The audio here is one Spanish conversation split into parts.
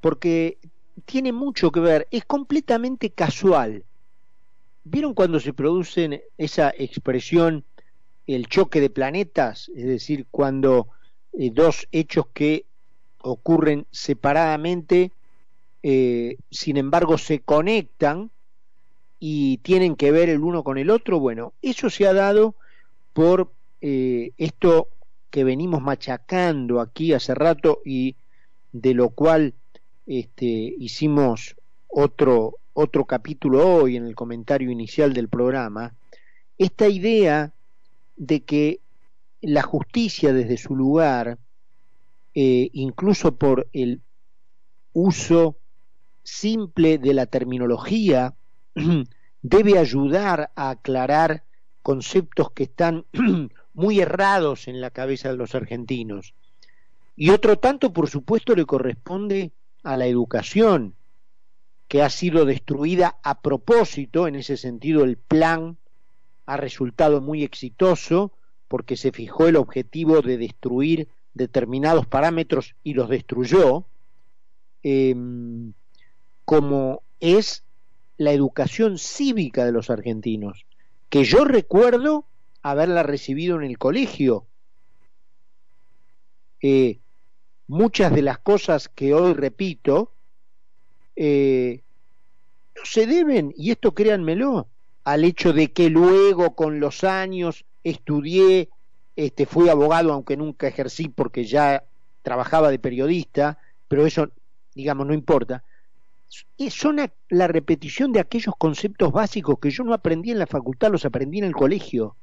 porque tiene mucho que ver, es completamente casual. ¿Vieron cuando se produce esa expresión, el choque de planetas? Es decir, cuando eh, dos hechos que ocurren separadamente, eh, sin embargo se conectan y tienen que ver el uno con el otro. Bueno, eso se ha dado por eh, esto que venimos machacando aquí hace rato y de lo cual este, hicimos otro, otro capítulo hoy en el comentario inicial del programa, esta idea de que la justicia desde su lugar, eh, incluso por el uso simple de la terminología, debe ayudar a aclarar conceptos que están muy errados en la cabeza de los argentinos. Y otro tanto, por supuesto, le corresponde a la educación, que ha sido destruida a propósito, en ese sentido el plan ha resultado muy exitoso porque se fijó el objetivo de destruir determinados parámetros y los destruyó, em, como es la educación cívica de los argentinos, que yo recuerdo haberla recibido en el colegio. Eh, muchas de las cosas que hoy repito eh, no se deben, y esto créanmelo, al hecho de que luego con los años estudié, este, fui abogado aunque nunca ejercí porque ya trabajaba de periodista, pero eso, digamos, no importa. Son la repetición de aquellos conceptos básicos que yo no aprendí en la facultad, los aprendí en el colegio.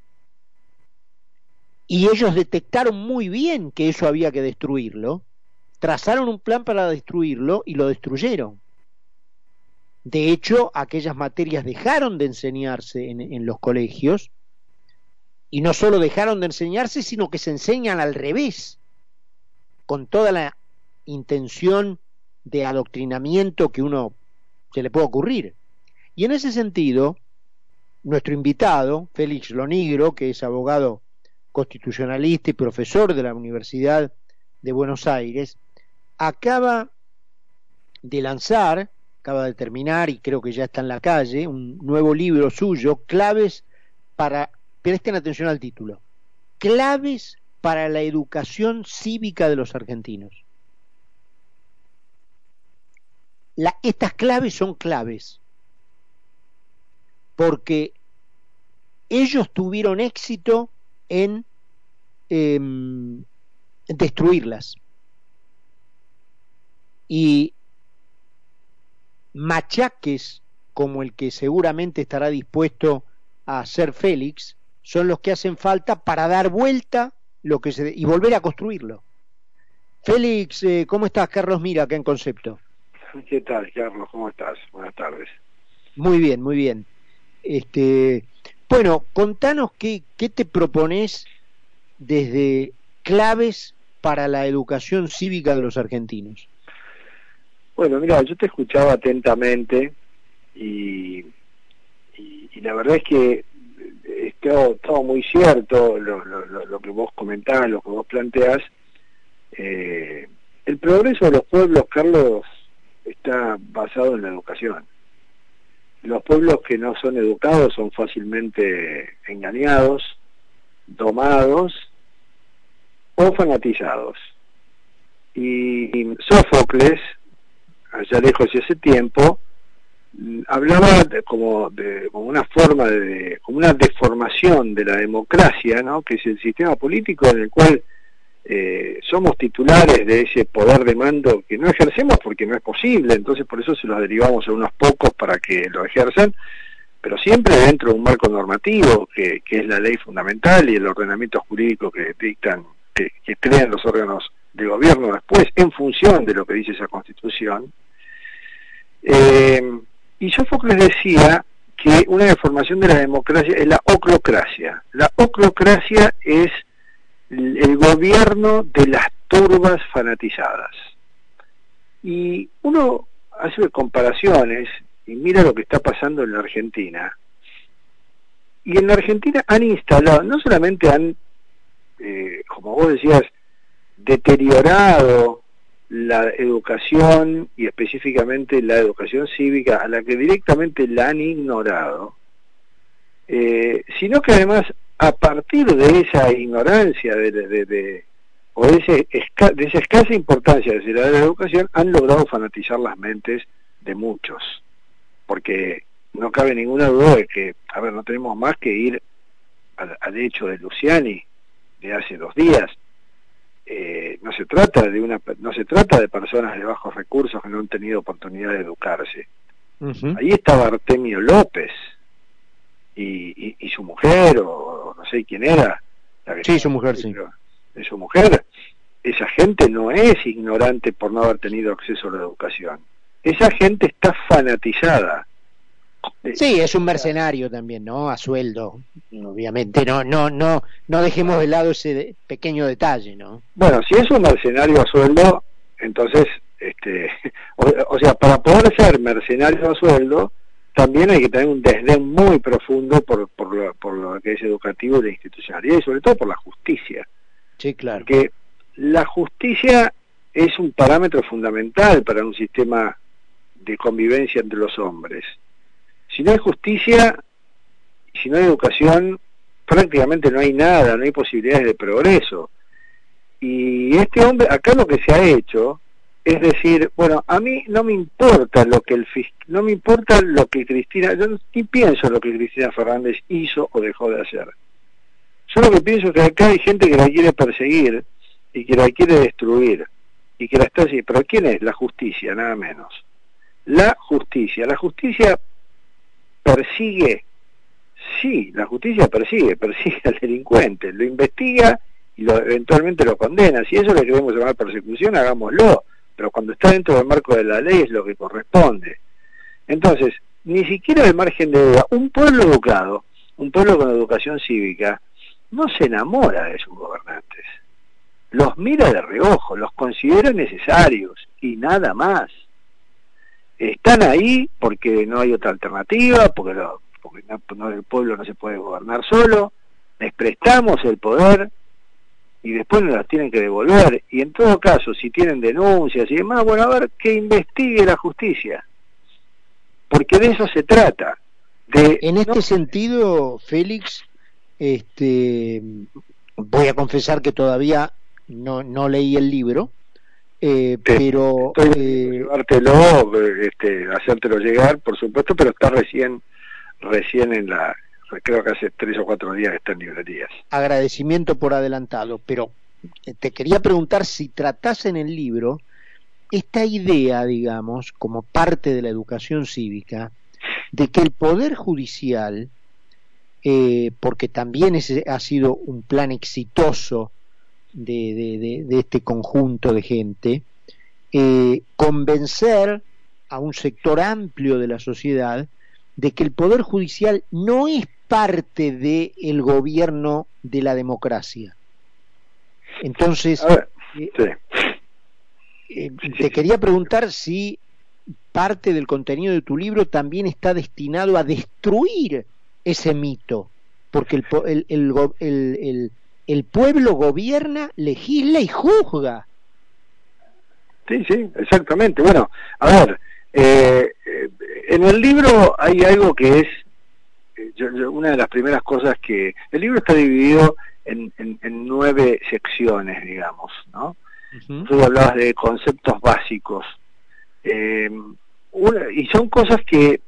Y ellos detectaron muy bien que eso había que destruirlo trazaron un plan para destruirlo y lo destruyeron. De hecho, aquellas materias dejaron de enseñarse en, los colegios y no solo dejaron de enseñarse, sino que se enseñan al revés, con toda la intención de adoctrinamiento que uno se le puede ocurrir. Y en ese sentido, nuestro invitado, Félix Lonigro, que es abogado constitucionalista y profesor de la Universidad de Buenos Aires, acaba de lanzar, acaba de terminar y creo que ya está en la calle, un nuevo libro suyo, Claves para, presten atención al título, Claves para la educación cívica de los argentinos. estas claves son claves porque ellos tuvieron éxito en em, destruirlas y machaques como el que seguramente estará dispuesto a hacer Félix son los que hacen falta para dar vuelta lo que se y volver a construirlo. Félix, eh, ¿cómo estás? Carlos Mira, acá en Concepto. ¿Qué tal, Carlos? ¿Cómo estás? Buenas tardes. Muy bien, muy bien. Este, bueno, contanos qué, qué te propones desde claves para la educación cívica de los argentinos. Bueno, mira, yo te escuchaba atentamente y, y, la verdad es que es todo, muy cierto lo, que vos comentás, lo que vos planteás. Eh, el progreso de los pueblos, Carlos, está basado en la educación. Los pueblos que no son educados son fácilmente engañados, domados o fanatizados. Y Sófocles allá lejos y ese tiempo, mm, hablaba como una forma de como una deformación de la democracia no que es el sistema político en el cual eh, somos titulares de ese poder de mando que no ejercemos porque no es posible. Entonces por eso se los derivamos a unos pocos para que lo ejerzan pero siempre dentro de un marco normativo que, es la ley fundamental y el ordenamiento jurídico que dictan que crean los órganos de gobierno después en función de lo que dice esa constitución eh, y Sófocles decía que una deformación de la democracia es la oclocracia. La oclocracia es el gobierno de las turbas fanatizadas. Y uno hace comparaciones y mira lo que está pasando en la Argentina. Y en la Argentina han instalado, no solamente han, eh, como vos decías, deteriorado la educación y específicamente la educación cívica a la que directamente la han ignorado, eh, sino que además a partir de esa ignorancia de, de, o de, ese de esa escasa importancia de la educación han logrado fanatizar las mentes de muchos, porque no cabe ninguna duda de que, a ver, no tenemos más que ir al hecho de Luciani de hace dos días, eh, no se trata de una no se trata de personas de bajos recursos que no han tenido oportunidad de educarse. Ahí estaba Artemio López y, y, su mujer o, no sé quién era sí su mujer sí. de su mujer. Esa gente no es ignorante por no haber tenido acceso a la educación. Esa gente está fanatizada Sí, es un mercenario también, ¿no? A sueldo, obviamente. No, no, no, no dejemos de lado ese pequeño detalle, ¿no? Bueno, si es un mercenario a sueldo, entonces, este, o, sea, para poder ser mercenario a sueldo, también hay que tener un desdén muy profundo por, por, lo, por lo que es educativo y la institucionalidad y sobre todo por la justicia. Sí, claro. Porque la justicia es un parámetro fundamental para un sistema de convivencia entre los hombres si no hay justicia, si no hay educación, prácticamente no hay nada, no hay posibilidades de progreso. Y este hombre, acá lo que se ha hecho es decir, bueno, a mí no me importa lo que el no me importa lo que Cristina, yo ni pienso lo que Cristina Fernández hizo o dejó de hacer. Yo lo que pienso es que acá hay gente que la quiere perseguir y que la quiere destruir y que la está así. Pero ¿quién es? La justicia, nada menos. La justicia. La justicia persigue, sí, la justicia persigue, persigue al delincuente, lo investiga y lo, eventualmente lo condena. Si eso le queremos llamar persecución, hagámoslo, pero cuando está dentro del marco de la ley es lo que corresponde. Entonces, ni siquiera al margen de duda, un pueblo educado, un pueblo con educación cívica, no se enamora de sus gobernantes. Los mira de reojo, los considera necesarios y nada más están ahí porque no hay otra alternativa, porque, porque no, el pueblo no se puede gobernar solo, les prestamos el poder y después nos las tienen que devolver. Y en todo caso, si tienen denuncias y demás, bueno, a ver, que investigue la justicia. Porque de eso se trata. De, en este sentido, Félix, este, voy a confesar que todavía no, no leí el libro, eh, pero eh, llevártelo, este, hacértelo llegar, por supuesto, pero está recién, recién en la, creo que hace tres o cuatro días que está en librerías. Agradecimiento por adelantado, pero eh, te quería preguntar si tratás en el libro esta idea, digamos, como parte de la educación cívica, de que el Poder Judicial, eh, porque también ese ha sido un plan exitoso de, este conjunto de gente, eh, convencer a un sector amplio de la sociedad de que el Poder Judicial no es parte del gobierno de la democracia. Entonces, eh, eh, te quería preguntar si parte del contenido de tu libro también está destinado a destruir ese mito, porque el, el, el pueblo gobierna, legisla y juzga. Sí, sí, exactamente. Bueno, a ver, eh, eh, en el libro hay algo que es eh, una de las primeras cosas que... El libro está dividido en, en, nueve secciones, digamos, ¿no? Tú hablabas de conceptos básicos. y son cosas que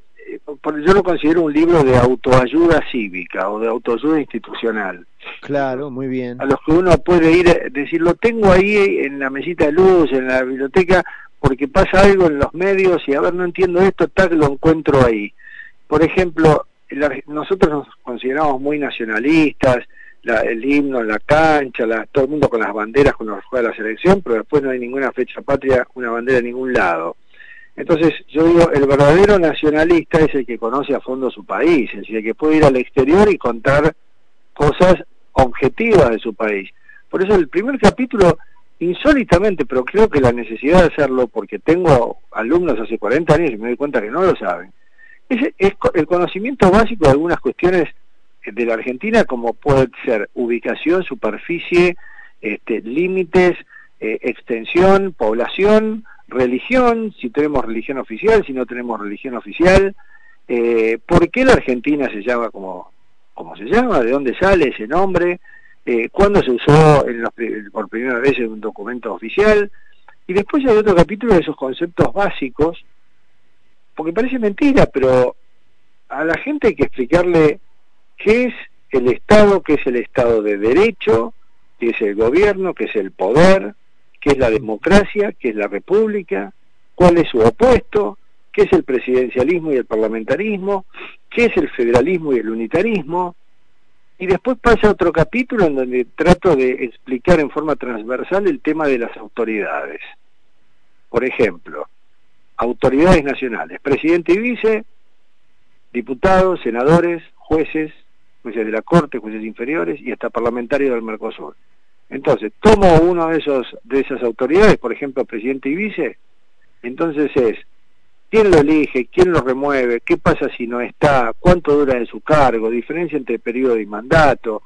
yo lo considero un libro de autoayuda cívica o de autoayuda institucional. Claro, muy bien. A los que uno puede ir, decir, lo tengo ahí en la mesita de luz, en la biblioteca, porque pasa algo en los medios y a ver, no entiendo esto, tal, lo encuentro ahí. Por ejemplo, nosotros nos consideramos muy nacionalistas, el himno en la cancha, todo el mundo con las banderas cuando juega la selección, pero después no hay ninguna fecha patria, una bandera en ningún lado. Entonces, yo digo, el verdadero nacionalista es el que conoce a fondo su país, es el que puede ir al exterior y contar cosas objetivas de su país. Por eso el primer capítulo, insólitamente, pero creo que la necesidad de hacerlo, porque tengo alumnos hace 40 años y me doy cuenta que no lo saben, es, es el conocimiento básico de algunas cuestiones de la Argentina, como puede ser ubicación, superficie, este, límites, eh, extensión, población, religión, si tenemos religión oficial, si no tenemos religión oficial, eh, por qué la Argentina se llama como, se llama, de dónde sale ese nombre, eh, cuándo se usó por primera vez en un documento oficial, y después hay otro capítulo de esos conceptos básicos, porque parece mentira, pero a la gente hay que explicarle qué es el Estado, qué es el Estado de Derecho, qué es el gobierno, qué es el poder, qué es la democracia, qué es la república, cuál es su opuesto, qué es el presidencialismo y el parlamentarismo, qué es el federalismo y el unitarismo, y después pasa otro capítulo en donde trato de explicar en forma transversal el tema de las autoridades. Por ejemplo, autoridades nacionales, presidente y vice, diputados, senadores, jueces, jueces de la Corte, jueces inferiores y hasta parlamentarios del Mercosur. Entonces, tomo uno de esos de esas autoridades, por ejemplo, presidente y vice, entonces es quién lo elige, quién lo remueve, qué pasa si no está, cuánto dura en su cargo, diferencia entre periodo y mandato,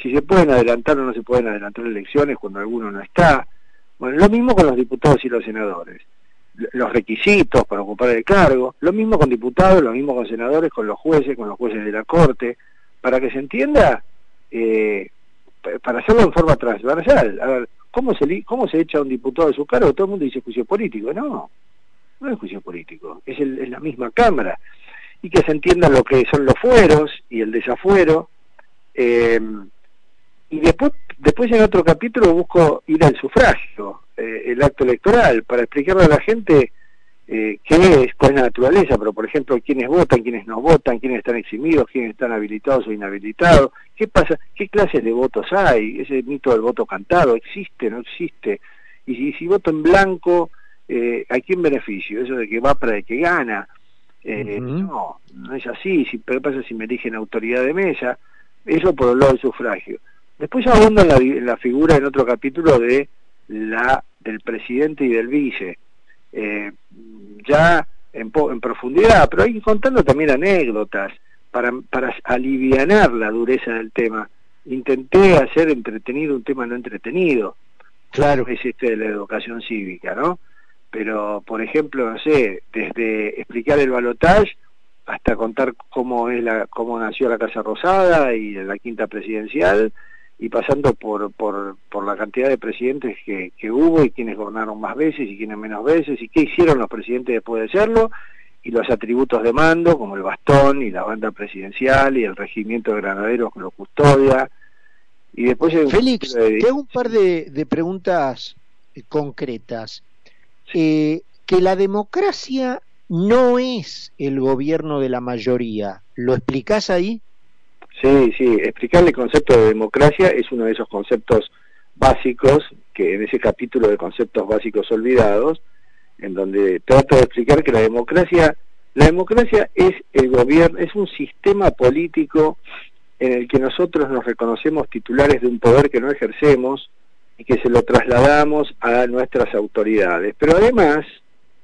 si se pueden adelantar o no se pueden adelantar elecciones cuando alguno no está. Bueno, lo mismo con los diputados y los senadores. Los requisitos para ocupar el cargo, lo mismo con diputados, lo mismo con senadores, con los jueces, con los jueces de la Corte, para que se entienda, eh, para hacerlo en forma transversal. A ver, ¿cómo se, ¿cómo se echa a un diputado de su cargo? Todo el mundo dice juicio político. No, no es juicio político, es, el, la misma Cámara. Y que se entienda lo que son los fueros y el desafuero. Eh, y después, después en otro capítulo busco ir al sufragio, eh, el acto electoral, para explicarle a la gente eh, qué es, cuál es la naturaleza, pero por ejemplo, quiénes votan, quiénes no votan, quiénes están eximidos, quiénes están habilitados o inhabilitados, qué pasa, qué clases de votos hay, ese mito del voto cantado, existe, no existe, y si, si voto en blanco, eh, ¿a quién beneficio? Eso de que va para el que gana. Eh, no, no es así. Si, ¿Qué pasa si me eligen autoridad de mesa? Eso por el lado del sufragio. Después abundo en la, en la figura en otro capítulo de la del presidente y del vice. Eh, ya en, en profundidad, pero hay contando también anécdotas para, para alivianar la dureza del tema. Intenté hacer entretenido un tema no entretenido. Claro. Es este de la educación cívica, ¿no? pero por ejemplo, no sé, desde explicar el balotaje hasta contar cómo es la cómo nació la Casa Rosada y la quinta presidencial y pasando por por, por la cantidad de presidentes que, que hubo y quienes gobernaron más veces y quienes menos veces y qué hicieron los presidentes después de serlo y los atributos de mando como el bastón y la banda presidencial y el regimiento de granaderos que lo custodia y después Félix, te hago un par de, de preguntas concretas eh, que la democracia no es el gobierno de la mayoría. ¿Lo explicás ahí? Sí, sí, explicarle el concepto de democracia es uno de esos conceptos básicos, que en ese capítulo de conceptos básicos olvidados, en donde trato de explicar que la democracia, la democracia es el gobierno, es un sistema político en el que nosotros nos reconocemos titulares de un poder que no ejercemos, y que se lo trasladamos a nuestras autoridades. Pero además,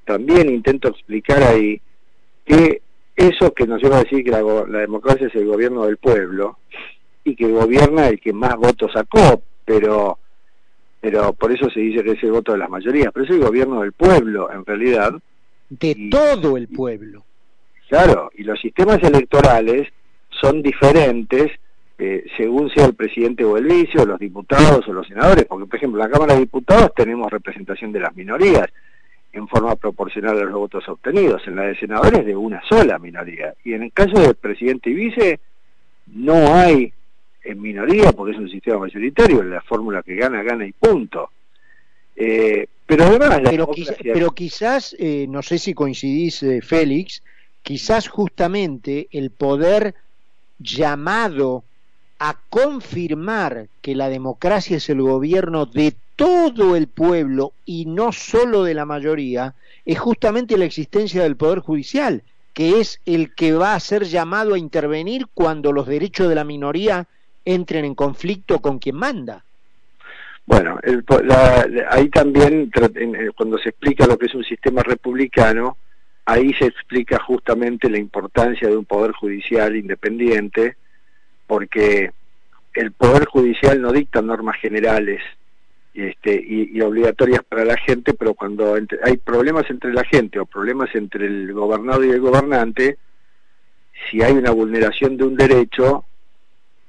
también intento explicar ahí que eso que nos lleva a decir que la, democracia es el gobierno del pueblo y que gobierna el que más votos sacó, pero pero por eso se dice que es el voto de las mayorías, pero es el gobierno del pueblo en realidad. De todo el pueblo. Claro, y los sistemas electorales son diferentes eh, según sea el presidente o el vice, o los diputados o los senadores, porque por ejemplo en la Cámara de Diputados tenemos representación de las minorías en forma proporcional a los votos obtenidos, en la de senadores de una sola minoría, y en el caso del presidente y vice no hay en minoría porque es un sistema mayoritario, la fórmula que gana, gana y punto. Eh, pero además pero, pero quizás, eh, no sé si coincidís Félix, quizás justamente el poder llamado a confirmar que la democracia es el gobierno de todo el pueblo y no solo de la mayoría, es justamente la existencia del Poder Judicial, que es el que va a ser llamado a intervenir cuando los derechos de la minoría entren en conflicto con quien manda. Bueno, ahí también, eh, cuando se explica lo que es un sistema republicano, ahí se explica justamente la importancia de un poder judicial independiente, porque el Poder Judicial no dicta normas generales, este, y, obligatorias para la gente, pero cuando hay problemas entre la gente o problemas entre el gobernado y el gobernante, si hay una vulneración de un derecho,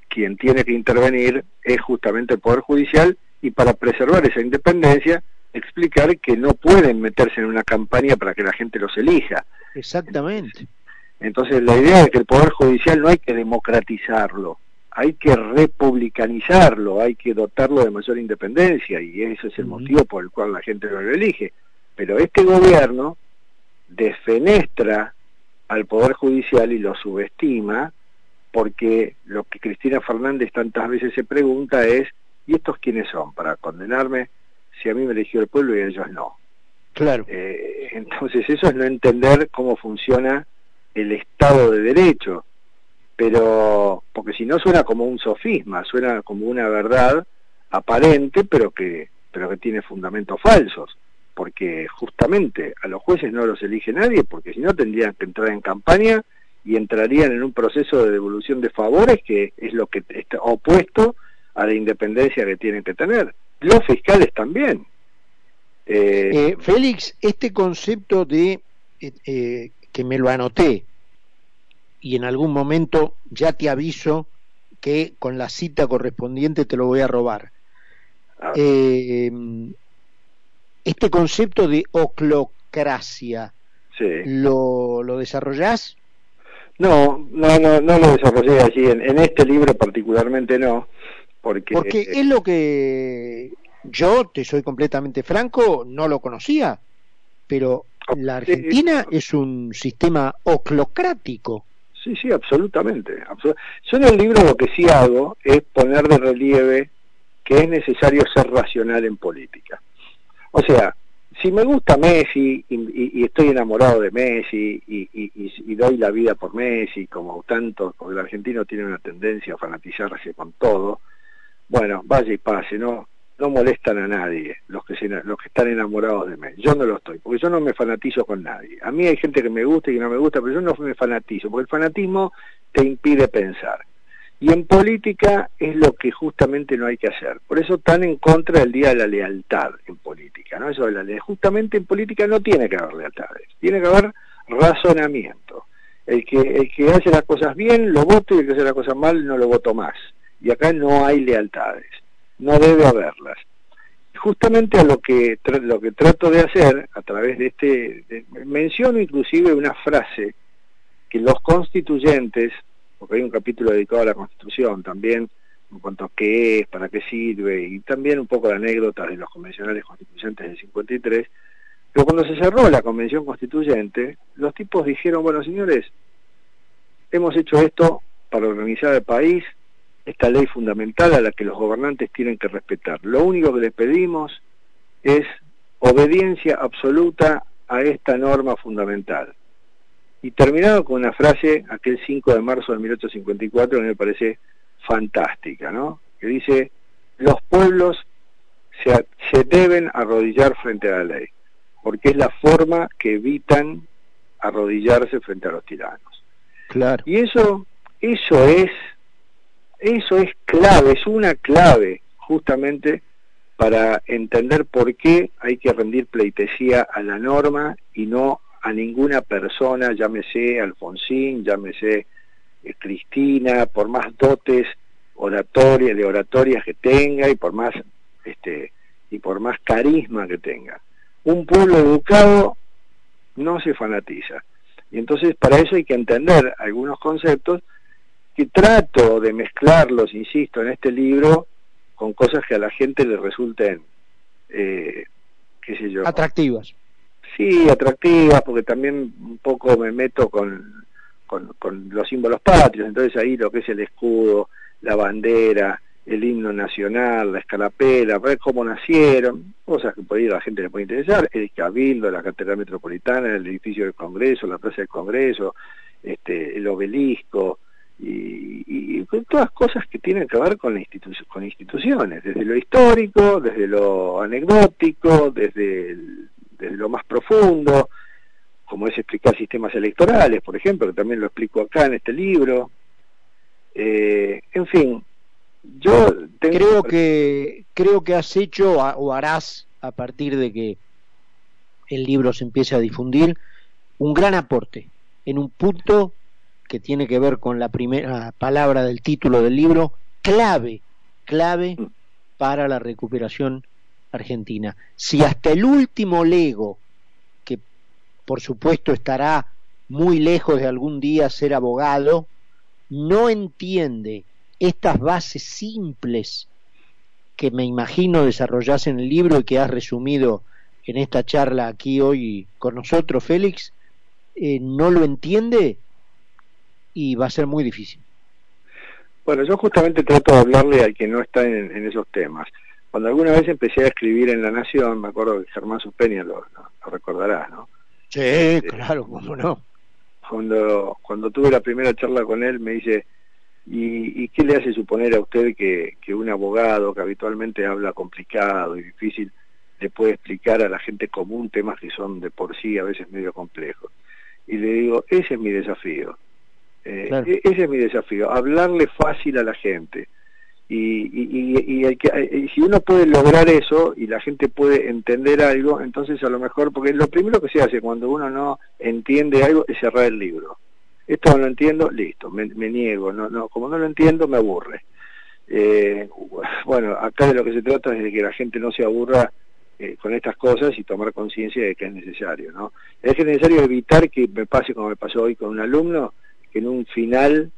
quien tiene que intervenir es justamente el Poder Judicial y para preservar esa independencia explicar que no pueden meterse en una campaña para que la gente los elija. Exactamente. Entonces la idea es que el Poder Judicial no hay que democratizarlo, hay que republicanizarlo, hay que dotarlo de mayor independencia y ese es el motivo por el cual la gente lo elige. Pero este gobierno desfenestra al Poder Judicial y lo subestima porque lo que Cristina Fernández tantas veces se pregunta es, ¿y estos quiénes son para condenarme si a mí me eligió el pueblo y a ellos no? Claro. Eh, entonces eso es no entender cómo funciona el Estado de Derecho, pero porque si no suena como un sofisma, suena como una verdad aparente, pero que, pero que tiene fundamentos falsos, porque justamente a los jueces no los elige nadie, porque si no tendrían que entrar en campaña y entrarían en un proceso de devolución de favores que es lo que está opuesto a la independencia que tienen que tener. Los fiscales también. Eh, eh, Félix, este concepto de eh, que me lo anoté y en algún momento ya te aviso que con la cita correspondiente te lo voy a robar. Ah. Eh, este concepto de oclocracia, ¿lo, ¿lo desarrollás? No, no, no, no lo desarrollé allí, en, en este libro particularmente no, porque... Porque es lo que yo, te soy completamente franco, no lo conocía, pero la Argentina es un sistema oclocrático. Sí, sí, absolutamente. Yo en el libro lo que sí hago es poner de relieve que es necesario ser racional en política. O sea, si me gusta Messi y, estoy enamorado de Messi y, y, doy la vida por Messi, como tanto, porque el argentino tiene una tendencia a fanatizarse con todo, bueno, vaya y pase, ¿no? No molestan a nadie los que, los que están enamorados de mí. Yo no lo estoy, porque yo no me fanatizo con nadie. A mí hay gente que me gusta y que no me gusta, pero yo no me fanatizo, porque el fanatismo te impide pensar. Y en política es lo que justamente no hay que hacer. Por eso están en contra del Día de la Lealtad en política. ¿no? Eso de la Justamente en política no tiene que haber lealtades, tiene que haber razonamiento. El que, el que hace las cosas bien lo voto y el que hace las cosas mal no lo voto más. Y acá no hay lealtades no debe haberlas. Justamente a lo que, lo que trato de hacer a través de este, menciono inclusive una frase que los constituyentes, porque hay un capítulo dedicado a la constitución también, en cuanto a qué es, para qué sirve, y también un poco de anécdotas de los convencionales constituyentes del 53, pero cuando se cerró la convención constituyente, los tipos dijeron, bueno señores, hemos hecho esto para organizar el país, esta ley fundamental a la que los gobernantes tienen que respetar. Lo único que les pedimos es obediencia absoluta a esta norma fundamental. Y terminado con una frase, aquel 5 de marzo de 1854, que me parece fantástica, ¿no? Que dice, los pueblos se, se deben arrodillar frente a la ley, porque es la forma que evitan arrodillarse frente a los tiranos. Claro. Y eso, eso es eso es clave, es una clave justamente para entender por qué hay que rendir pleitesía a la norma y no a ninguna persona, llámese Alfonsín, llámese eh, Cristina, por más dotes oratorias, de oratorias que tenga y por más este y por más carisma que tenga. Un pueblo educado no se fanatiza. Y entonces para eso hay que entender algunos conceptos que trato de mezclarlos, insisto, en este libro con cosas que a la gente le resulten, eh, qué sé yo. Atractivas. Sí, atractivas, porque también un poco me meto con, con, con los símbolos patrios, entonces ahí lo que es el escudo, la bandera, el himno nacional, la escarapela, ver cómo nacieron, cosas que por ahí a la gente le puede interesar, el cabildo, la catedral metropolitana, el edificio del Congreso, la plaza del Congreso, este, el obelisco, y, y, todas cosas que tienen que ver con, la con instituciones, desde lo histórico, desde lo anecdótico, desde, desde lo más profundo, como es explicar sistemas electorales, por ejemplo, que también lo explico acá en este libro. Eh, en fin, Yo creo que creo que has hecho o harás a partir de que el libro se empiece a difundir un gran aporte en un punto que tiene que ver con la primera palabra del título del libro, clave, clave mm. para la recuperación argentina. Si hasta el último lego, que por supuesto estará muy lejos de algún día ser abogado, no entiende estas bases simples que me imagino desarrollas en el libro y que has resumido en esta charla aquí hoy con nosotros, Félix, eh, no lo entiende y va a ser muy difícil. Bueno, yo justamente trato de hablarle al que no está en, esos temas. Cuando alguna vez empecé a escribir en La Nación, me acuerdo que Germán Suspeña lo, lo, recordará, ¿no? Sí, este, claro, cómo no. Cuando, cuando tuve la primera charla con él, me dice, ¿y, qué le hace suponer a usted que, que un abogado que habitualmente habla complicado y difícil le puede explicar a la gente común temas que son de por sí a veces medio complejos? Y le digo, ese es mi desafío. Eh, e-, ese es mi desafío, hablarle fácil a la gente. Y, y, y, si uno puede lograr eso y la gente puede entender algo, entonces a lo mejor, porque lo primero que se hace cuando uno no entiende algo es cerrar el libro. Esto no lo entiendo, listo, me, niego, no, no, como no lo entiendo me aburre. Eh, bueno, acá de lo que se trata es de que la gente no se aburra eh, con estas cosas y tomar conciencia de que es necesario, ¿no? Es necesario evitar que me pase como me pasó hoy con un alumno, que en un final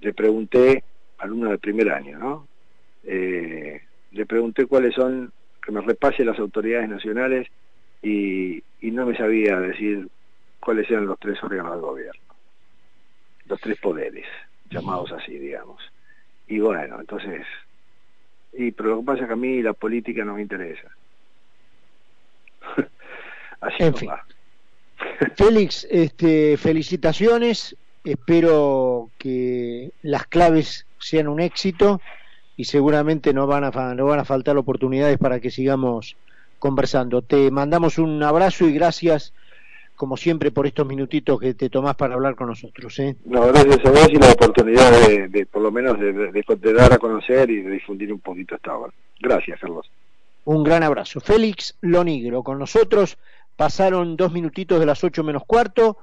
le pregunté, alumno del primer año, ¿no? Eh, le pregunté cuáles son, que me repase las autoridades nacionales y, y no me sabía decir cuáles eran los tres órganos del gobierno, los tres poderes, llamados así, digamos. Y bueno, entonces, y, pero lo que pasa es que a mí la política no me interesa. Así en Félix, este, felicitaciones. Espero que las claves sean un éxito y seguramente no van a, no van a faltar oportunidades para que sigamos conversando. Te mandamos un abrazo y gracias, como siempre, por estos minutitos que te tomás para hablar con nosotros. ¿eh? No, gracias a vos y la oportunidad de, por lo menos, de, de, dar a conocer y de difundir un poquito esta obra. Gracias, Carlos. Un gran abrazo. Félix Lonigro con nosotros. Pasaron dos minutitos de las ocho menos cuarto.